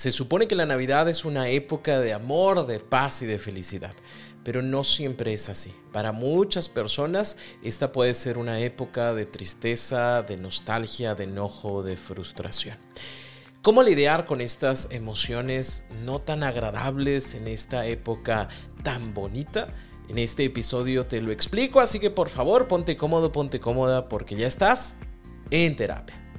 Se supone que la Navidad es una época de amor, de paz y de felicidad, pero no siempre es así. Para muchas personas esta puede ser una época de tristeza, de nostalgia, de enojo, de frustración. ¿Cómo lidiar con estas emociones no tan agradables en esta época tan bonita? En este episodio te lo explico, así que por favor ponte cómodo, ponte cómoda porque ya estás en terapia.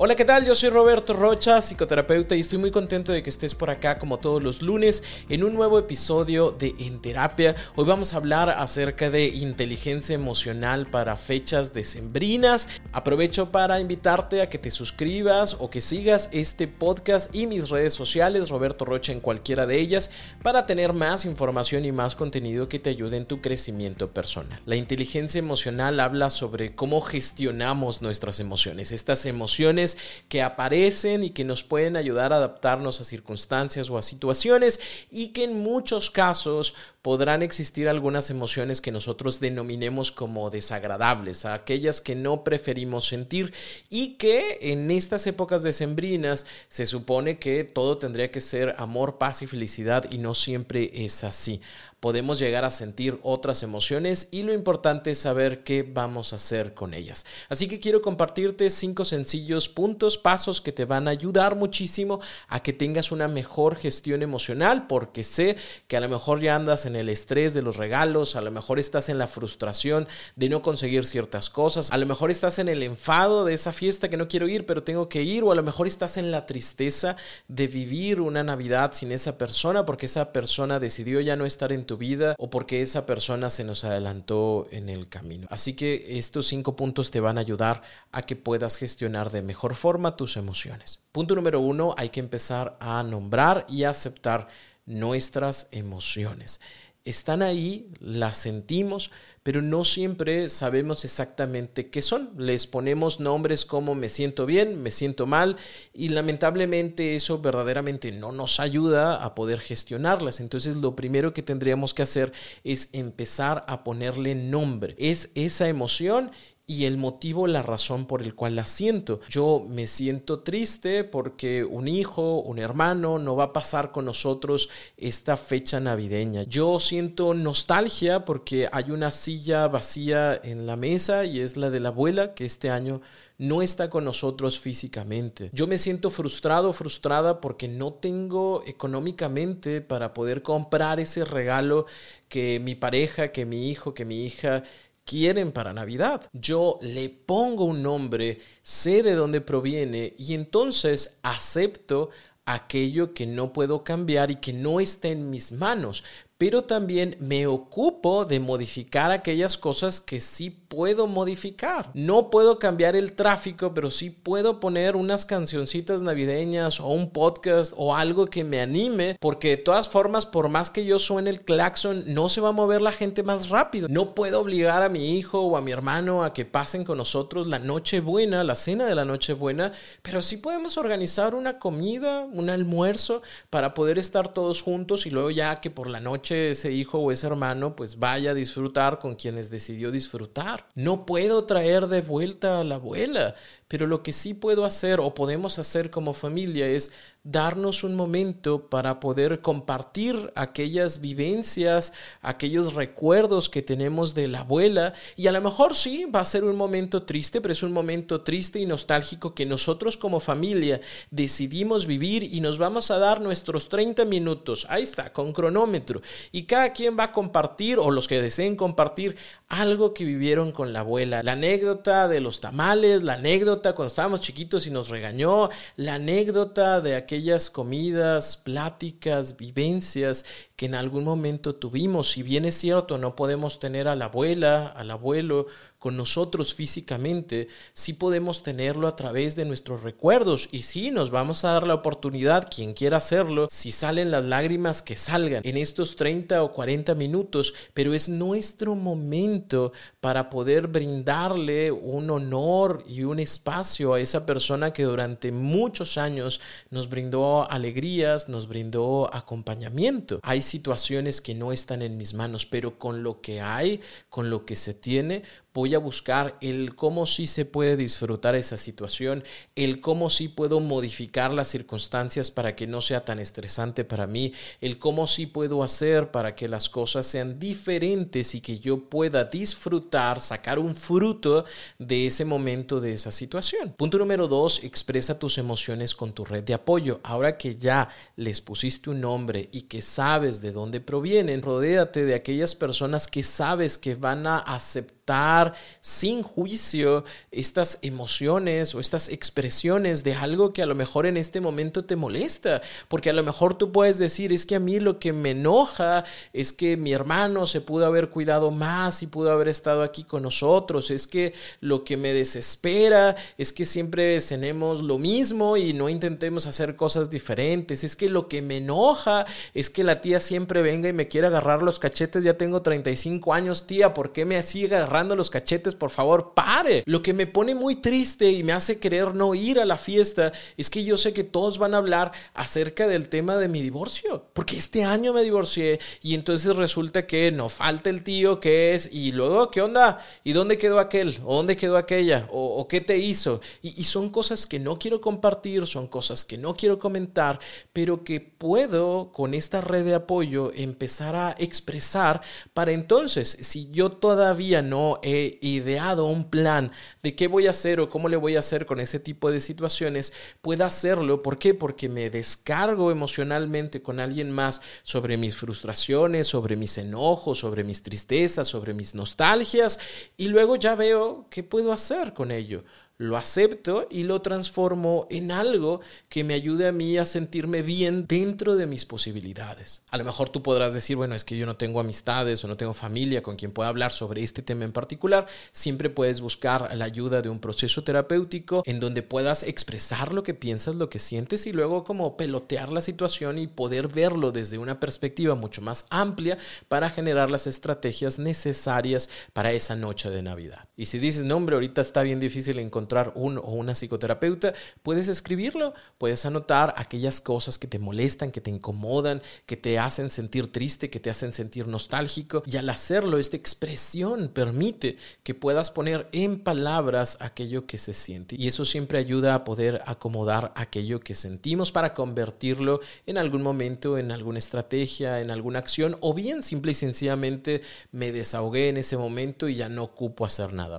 Hola, ¿qué tal? Yo soy Roberto Rocha, psicoterapeuta, y estoy muy contento de que estés por acá como todos los lunes en un nuevo episodio de En Terapia. Hoy vamos a hablar acerca de inteligencia emocional para fechas decembrinas. Aprovecho para invitarte a que te suscribas o que sigas este podcast y mis redes sociales, Roberto Rocha en cualquiera de ellas, para tener más información y más contenido que te ayude en tu crecimiento personal. La inteligencia emocional habla sobre cómo gestionamos nuestras emociones, estas emociones que aparecen y que nos pueden ayudar a adaptarnos a circunstancias o a situaciones y que en muchos casos podrán existir algunas emociones que nosotros denominemos como desagradables, aquellas que no preferimos sentir y que en estas épocas decembrinas se supone que todo tendría que ser amor, paz y felicidad y no siempre es así podemos llegar a sentir otras emociones y lo importante es saber qué vamos a hacer con ellas. Así que quiero compartirte cinco sencillos puntos, pasos que te van a ayudar muchísimo a que tengas una mejor gestión emocional porque sé que a lo mejor ya andas en el estrés de los regalos, a lo mejor estás en la frustración de no conseguir ciertas cosas, a lo mejor estás en el enfado de esa fiesta que no quiero ir pero tengo que ir o a lo mejor estás en la tristeza de vivir una Navidad sin esa persona porque esa persona decidió ya no estar en tu vida o porque esa persona se nos adelantó en el camino. Así que estos cinco puntos te van a ayudar a que puedas gestionar de mejor forma tus emociones. Punto número uno, hay que empezar a nombrar y aceptar nuestras emociones están ahí, las sentimos, pero no siempre sabemos exactamente qué son. Les ponemos nombres como me siento bien, me siento mal y lamentablemente eso verdaderamente no nos ayuda a poder gestionarlas. Entonces lo primero que tendríamos que hacer es empezar a ponerle nombre. Es esa emoción y el motivo, la razón por el cual la siento. Yo me siento triste porque un hijo, un hermano no va a pasar con nosotros esta fecha navideña. Yo siento nostalgia porque hay una silla vacía en la mesa y es la de la abuela que este año no está con nosotros físicamente. Yo me siento frustrado, frustrada porque no tengo económicamente para poder comprar ese regalo que mi pareja, que mi hijo, que mi hija quieren para Navidad. Yo le pongo un nombre, sé de dónde proviene y entonces acepto aquello que no puedo cambiar y que no está en mis manos, pero también me ocupo de modificar aquellas cosas que sí puedo modificar. No puedo cambiar el tráfico, pero sí puedo poner unas cancioncitas navideñas o un podcast o algo que me anime, porque de todas formas, por más que yo suene el claxon, no se va a mover la gente más rápido. No puedo obligar a mi hijo o a mi hermano a que pasen con nosotros la noche buena, la cena de la noche buena, pero sí podemos organizar una comida, un almuerzo para poder estar todos juntos y luego ya que por la noche ese hijo o ese hermano pues vaya a disfrutar con quienes decidió disfrutar. No puedo traer de vuelta a la abuela, pero lo que sí puedo hacer o podemos hacer como familia es darnos un momento para poder compartir aquellas vivencias, aquellos recuerdos que tenemos de la abuela. Y a lo mejor sí, va a ser un momento triste, pero es un momento triste y nostálgico que nosotros como familia decidimos vivir y nos vamos a dar nuestros 30 minutos. Ahí está, con cronómetro. Y cada quien va a compartir, o los que deseen compartir, algo que vivieron con la abuela. La anécdota de los tamales, la anécdota cuando estábamos chiquitos y nos regañó, la anécdota de aquellas comidas, pláticas, vivencias que en algún momento tuvimos. Si bien es cierto, no podemos tener a la abuela, al abuelo con nosotros físicamente, sí podemos tenerlo a través de nuestros recuerdos y sí nos vamos a dar la oportunidad, quien quiera hacerlo, si salen las lágrimas que salgan en estos 30 o 40 minutos, pero es nuestro momento para poder brindarle un honor y un espacio a esa persona que durante muchos años nos brindó alegrías, nos brindó acompañamiento. Hay situaciones que no están en mis manos, pero con lo que hay, con lo que se tiene, voy a buscar el cómo sí se puede disfrutar esa situación, el cómo sí puedo modificar las circunstancias para que no sea tan estresante para mí, el cómo sí puedo hacer para que las cosas sean diferentes y que yo pueda disfrutar, sacar un fruto de ese momento, de esa situación. Punto número dos, expresa tus emociones con tu red de apoyo. Ahora que ya les pusiste un nombre y que sabes de dónde provienen, rodéate de aquellas personas que sabes que van a aceptar sin juicio estas emociones o estas expresiones de algo que a lo mejor en este momento te molesta, porque a lo mejor tú puedes decir, es que a mí lo que me enoja es que mi hermano se pudo haber cuidado más y pudo haber estado aquí con nosotros, es que lo que me desespera es que siempre cenemos lo mismo y no intentemos hacer cosas diferentes, es que lo que me enoja es que la tía siempre venga y me quiera agarrar los cachetes, ya tengo 35 años, tía, ¿por qué me sigue agarrando? los cachetes, por favor, pare. Lo que me pone muy triste y me hace querer no ir a la fiesta es que yo sé que todos van a hablar acerca del tema de mi divorcio, porque este año me divorcié y entonces resulta que no falta el tío que es y luego, ¿qué onda? ¿Y dónde quedó aquel? ¿O dónde quedó aquella? ¿O, qué te hizo? Y, y son cosas que no quiero compartir, son cosas que no quiero comentar, pero que puedo con esta red de apoyo empezar a expresar para entonces, si yo todavía no he ideado un plan de qué voy a hacer o cómo le voy a hacer con ese tipo de situaciones, pueda hacerlo. ¿Por qué? Porque me descargo emocionalmente con alguien más sobre mis frustraciones, sobre mis enojos, sobre mis tristezas, sobre mis nostalgias y luego ya veo qué puedo hacer con ello lo acepto y lo transformo en algo que me ayude a mí a sentirme bien dentro de mis posibilidades. A lo mejor tú podrás decir, bueno, es que yo no tengo amistades o no tengo familia con quien pueda hablar sobre este tema en particular. Siempre puedes buscar la ayuda de un proceso terapéutico en donde puedas expresar lo que piensas, lo que sientes y luego como pelotear la situación y poder verlo desde una perspectiva mucho más amplia para generar las estrategias necesarias para esa noche de Navidad. Y si dices, no, hombre, ahorita está bien difícil encontrar un o una psicoterapeuta, puedes escribirlo, puedes anotar aquellas cosas que te molestan, que te incomodan, que te hacen sentir triste, que te hacen sentir nostálgico. Y al hacerlo, esta expresión permite que puedas poner en palabras aquello que se siente. Y eso siempre ayuda a poder acomodar aquello que sentimos para convertirlo en algún momento, en alguna estrategia, en alguna acción, o bien simple y sencillamente me desahogué en ese momento y ya no ocupo hacer nada.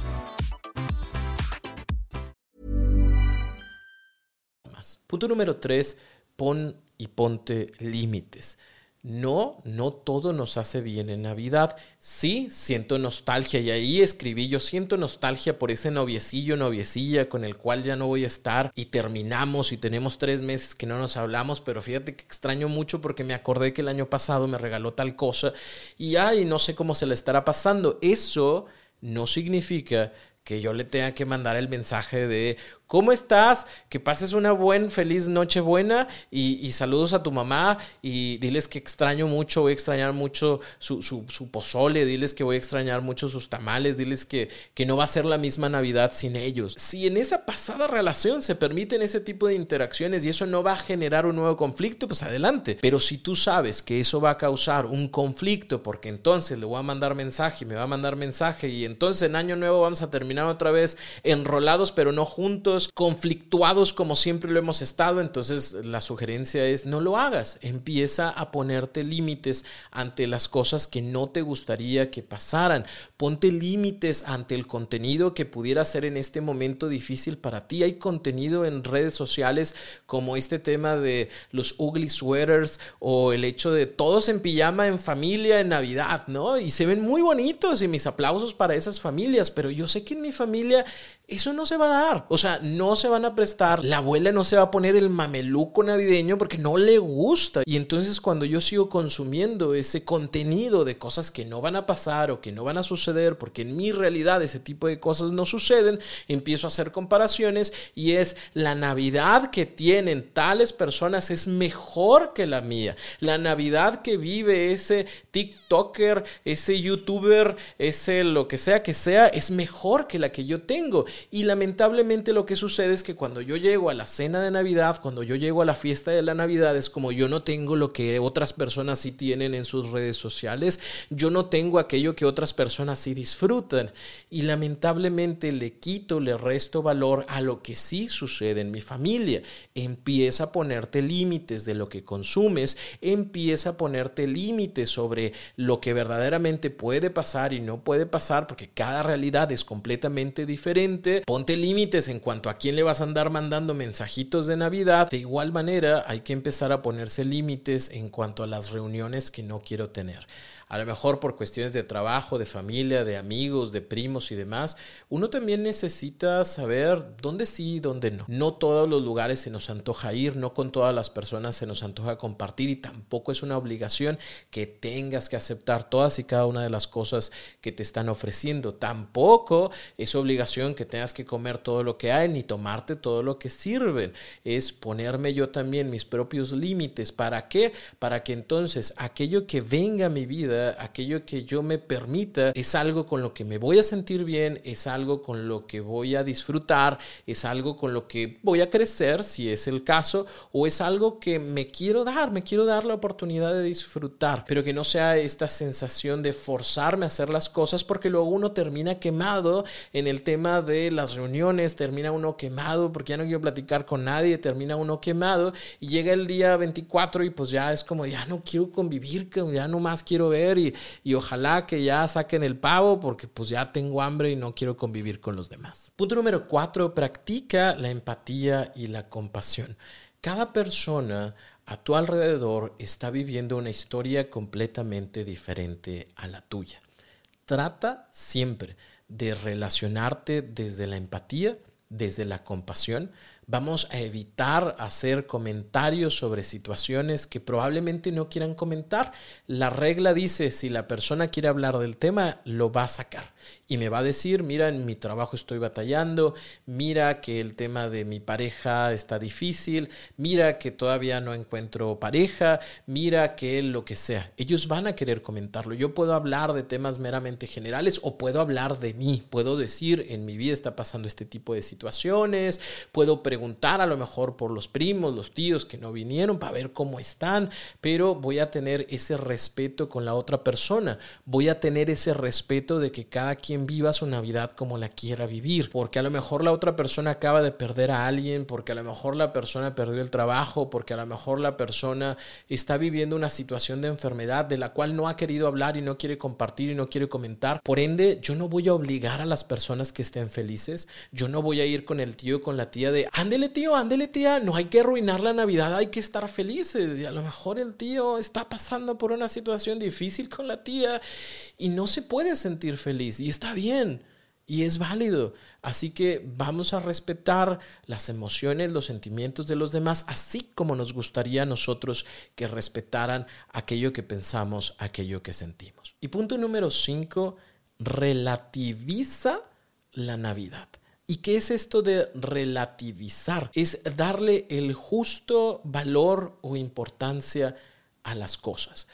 Punto número tres, pon y ponte límites. No, no todo nos hace bien en Navidad. Sí, siento nostalgia y ahí escribí, yo siento nostalgia por ese noviecillo, noviecilla con el cual ya no voy a estar y terminamos y tenemos tres meses que no nos hablamos, pero fíjate que extraño mucho porque me acordé que el año pasado me regaló tal cosa y ay, no sé cómo se le estará pasando. Eso no significa que yo le tenga que mandar el mensaje de ¿Cómo estás? Que pases una buena, feliz noche buena y, saludos a tu mamá y diles que extraño mucho, voy a extrañar mucho su, su, pozole, diles que voy a extrañar mucho sus tamales, diles que, que no va a ser la misma Navidad sin ellos. Si en esa pasada relación se permiten ese tipo de interacciones y eso no va a generar un nuevo conflicto, pues adelante. Pero si tú sabes que eso va a causar un conflicto porque entonces le voy a mandar mensaje me va a mandar mensaje y entonces en año nuevo vamos a terminar otra vez enrolados pero no juntos conflictuados como siempre lo hemos estado, entonces la sugerencia es no lo hagas, empieza a ponerte límites ante las cosas que no te gustaría que pasaran, ponte límites ante el contenido que pudiera ser en este momento difícil para ti. Hay contenido en redes sociales como este tema de los ugly sweaters o el hecho de todos en pijama en familia en Navidad, ¿no? Y se ven muy bonitos y mis aplausos para esas familias, pero yo sé que en mi familia eso no se va a dar. O sea, no se van a prestar. La abuela no se va a poner el mameluco navideño porque no le gusta. Y entonces cuando yo sigo consumiendo ese contenido de cosas que no van a pasar o que no van a suceder, porque en mi realidad ese tipo de cosas no suceden, empiezo a hacer comparaciones y es la Navidad que tienen tales personas es mejor que la mía. La Navidad que vive ese TikToker, ese YouTuber, ese lo que sea que sea, es mejor que la que yo tengo. Y lamentablemente lo que sucede es que cuando yo llego a la cena de Navidad, cuando yo llego a la fiesta de la Navidad, es como yo no tengo lo que otras personas sí tienen en sus redes sociales, yo no tengo aquello que otras personas sí disfrutan. Y lamentablemente le quito, le resto valor a lo que sí sucede en mi familia. Empieza a ponerte límites de lo que consumes, empieza a ponerte límites sobre lo que verdaderamente puede pasar y no puede pasar, porque cada realidad es completamente diferente ponte límites en cuanto a quién le vas a andar mandando mensajitos de Navidad. De igual manera, hay que empezar a ponerse límites en cuanto a las reuniones que no quiero tener a lo mejor por cuestiones de trabajo, de familia, de amigos, de primos y demás, uno también necesita saber dónde sí y dónde no. No todos los lugares se nos antoja ir, no con todas las personas se nos antoja compartir y tampoco es una obligación que tengas que aceptar todas y cada una de las cosas que te están ofreciendo. Tampoco es obligación que tengas que comer todo lo que hay ni tomarte todo lo que sirven. Es ponerme yo también mis propios límites. ¿Para qué? Para que entonces aquello que venga a mi vida aquello que yo me permita, es algo con lo que me voy a sentir bien, es algo con lo que voy a disfrutar, es algo con lo que voy a crecer, si es el caso, o es algo que me quiero dar, me quiero dar la oportunidad de disfrutar, pero que no sea esta sensación de forzarme a hacer las cosas porque luego uno termina quemado en el tema de las reuniones, termina uno quemado porque ya no quiero platicar con nadie, termina uno quemado y llega el día 24 y pues ya es como ya no quiero convivir, ya no más quiero ver y, ojalá que ya saquen el pavo porque pues ya tengo hambre y no quiero convivir con los demás. Punto número cuatro, practica la empatía y la compasión. Cada persona a tu alrededor está viviendo una historia completamente diferente a la tuya. Trata siempre de relacionarte desde la empatía, desde la compasión, Vamos a evitar hacer comentarios sobre situaciones que probablemente no quieran comentar. La regla dice, si la persona quiere hablar del tema, lo va a sacar y me va a decir, mira, en mi trabajo estoy batallando, mira que el tema de mi pareja está difícil, mira que todavía no encuentro pareja, mira que lo que sea. Ellos van a querer comentarlo. Yo puedo hablar de temas meramente generales o puedo hablar de mí. Puedo decir, en mi vida está pasando este tipo de situaciones, puedo preguntar a lo mejor por los primos, los tíos que no vinieron para ver cómo están, pero voy a tener ese respeto con la otra persona. Voy a tener ese respeto de que cada quien viva su Navidad como la quiera vivir, porque a lo mejor la otra persona acaba de perder a alguien, porque a lo mejor la persona perdió el trabajo, porque a lo mejor la persona está viviendo una situación de enfermedad de la cual no ha querido hablar y no quiere compartir y no quiere comentar. Por ende, yo no voy a obligar a las personas que estén felices, yo no voy a ir con el tío, con la tía de, ándele tío, ándele tía, no hay que arruinar la Navidad, hay que estar felices. Y a lo mejor el tío está pasando por una situación difícil con la tía y no se puede sentir feliz y está bien y es válido. Así que vamos a respetar las emociones, los sentimientos de los demás, así como nos gustaría a nosotros que respetaran aquello que pensamos, aquello que sentimos. Y punto número cinco, relativiza la Navidad. ¿Y qué es esto de relativizar? Es darle el justo valor o importancia a las cosas.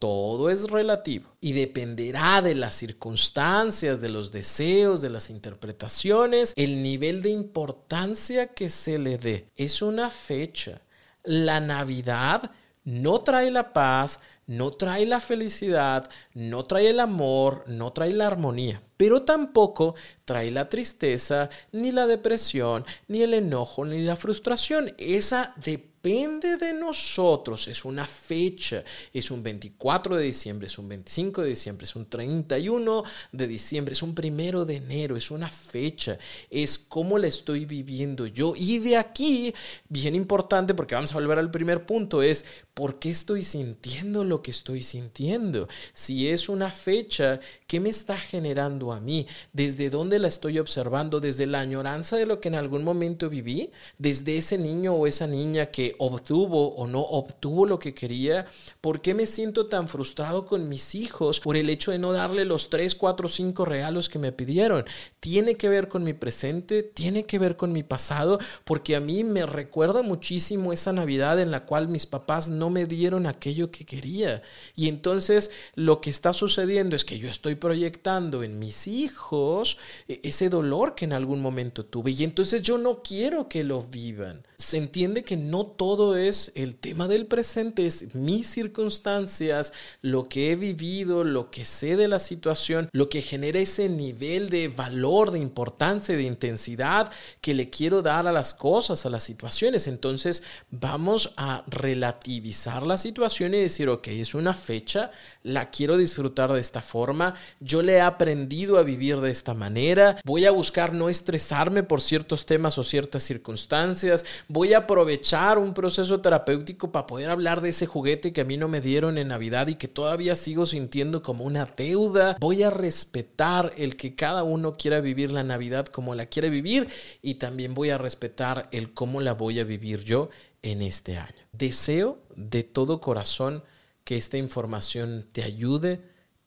Todo es relativo y dependerá de las circunstancias, de los deseos, de las interpretaciones, el nivel de importancia que se le dé. Es una fecha. La Navidad no trae la paz, no trae la felicidad, no trae el amor, no trae la armonía, pero tampoco trae la tristeza, ni la depresión, ni el enojo, ni la frustración. Esa de depende de nosotros. Es una fecha, es un 24 de diciembre, es un 25 de diciembre, es un 31 de diciembre, es un primero de enero, es una fecha, es cómo la estoy viviendo yo. Y de aquí, bien importante, porque vamos a volver al primer punto, es por qué estoy sintiendo lo que estoy sintiendo. Si es una fecha, ¿qué me está generando a mí? ¿Desde dónde la estoy observando? ¿Desde la añoranza de lo que en algún momento viví? ¿Desde ese niño o esa niña que obtuvo o no obtuvo lo que quería? ¿Por qué me siento tan frustrado con mis hijos por el hecho de no darle los 3, 4, 5 regalos que me pidieron? Tiene que ver con mi presente, tiene que ver con mi pasado, porque a mí me recuerda muchísimo esa Navidad en la cual mis papás no me dieron aquello que quería. Y entonces lo que está sucediendo es que yo estoy proyectando en mis hijos e-, ese dolor que en algún momento tuve. Y entonces yo no quiero que lo vivan. Se entiende que no todo es el tema del presente, es mis circunstancias, lo que he vivido, lo que sé de la situación, lo que genera ese nivel de valor, de importancia, de intensidad que le quiero dar a las cosas, a las situaciones. Entonces vamos a relativizar la situación y decir, ok, es una fecha, la quiero disfrutar de esta forma, yo le he aprendido a vivir de esta manera, voy a buscar no estresarme por ciertos temas o ciertas circunstancias, voy a aprovechar un proceso terapéutico para poder hablar de ese juguete que a mí no me dieron en Navidad y que todavía sigo sintiendo como una deuda. Voy a respetar el que cada uno quiera vivir la Navidad como la quiere vivir y también voy a respetar el cómo la voy a vivir yo en este año. Deseo de todo corazón que esta información te ayude,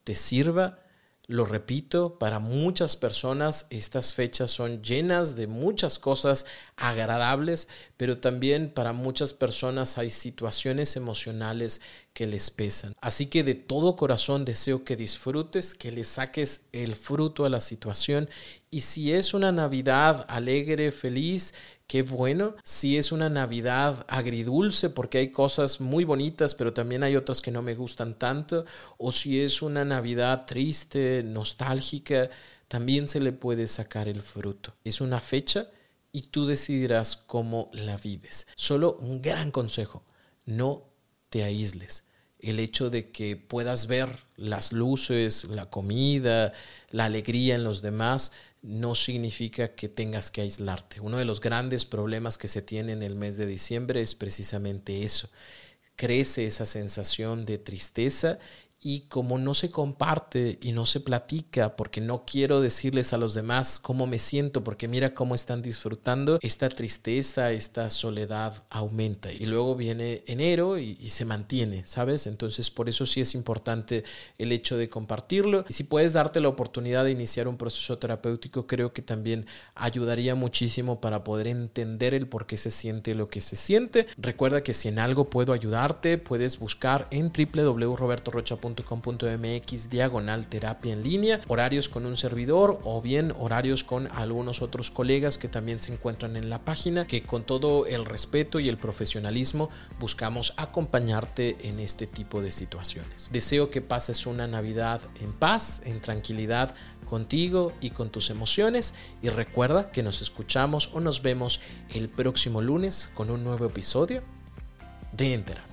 te sirva lo repito, para muchas personas estas fechas son llenas de muchas cosas agradables, pero también para muchas personas hay situaciones emocionales que les pesan. Así que de todo corazón deseo que disfrutes, que le saques el fruto a la situación y si es una Navidad alegre, feliz, qué bueno. Si es una Navidad agridulce, porque hay cosas muy bonitas, pero también hay otras que no me gustan tanto. O si es una Navidad triste, nostálgica, también se le puede sacar el fruto. Es una fecha y tú decidirás cómo la vives. Solo un gran consejo, no te aísles. El hecho de que puedas ver las luces, la comida, la alegría en los demás, no significa que tengas que aislarte. Uno de los grandes problemas que se tiene en el mes de diciembre es precisamente eso. Crece esa sensación de tristeza y como no se comparte y no se platica, porque no quiero decirles a los demás cómo me siento, porque mira cómo están disfrutando, esta tristeza, esta soledad aumenta. Y luego viene enero y, se mantiene, ¿sabes? Entonces por eso sí es importante el hecho de compartirlo. Y si puedes darte la oportunidad de iniciar un proceso terapéutico, creo que también ayudaría muchísimo para poder entender el por qué se siente lo que se siente. Recuerda que si en algo puedo ayudarte, puedes buscar en www.robertorocha.com .com.mx diagonal terapia en línea, horarios con un servidor o bien horarios con algunos otros colegas que también se encuentran en la página, que con todo el respeto y el profesionalismo buscamos acompañarte en este tipo de situaciones. Deseo que pases una Navidad en paz, en tranquilidad contigo y con tus emociones y recuerda que nos escuchamos o nos vemos el próximo lunes con un nuevo episodio de En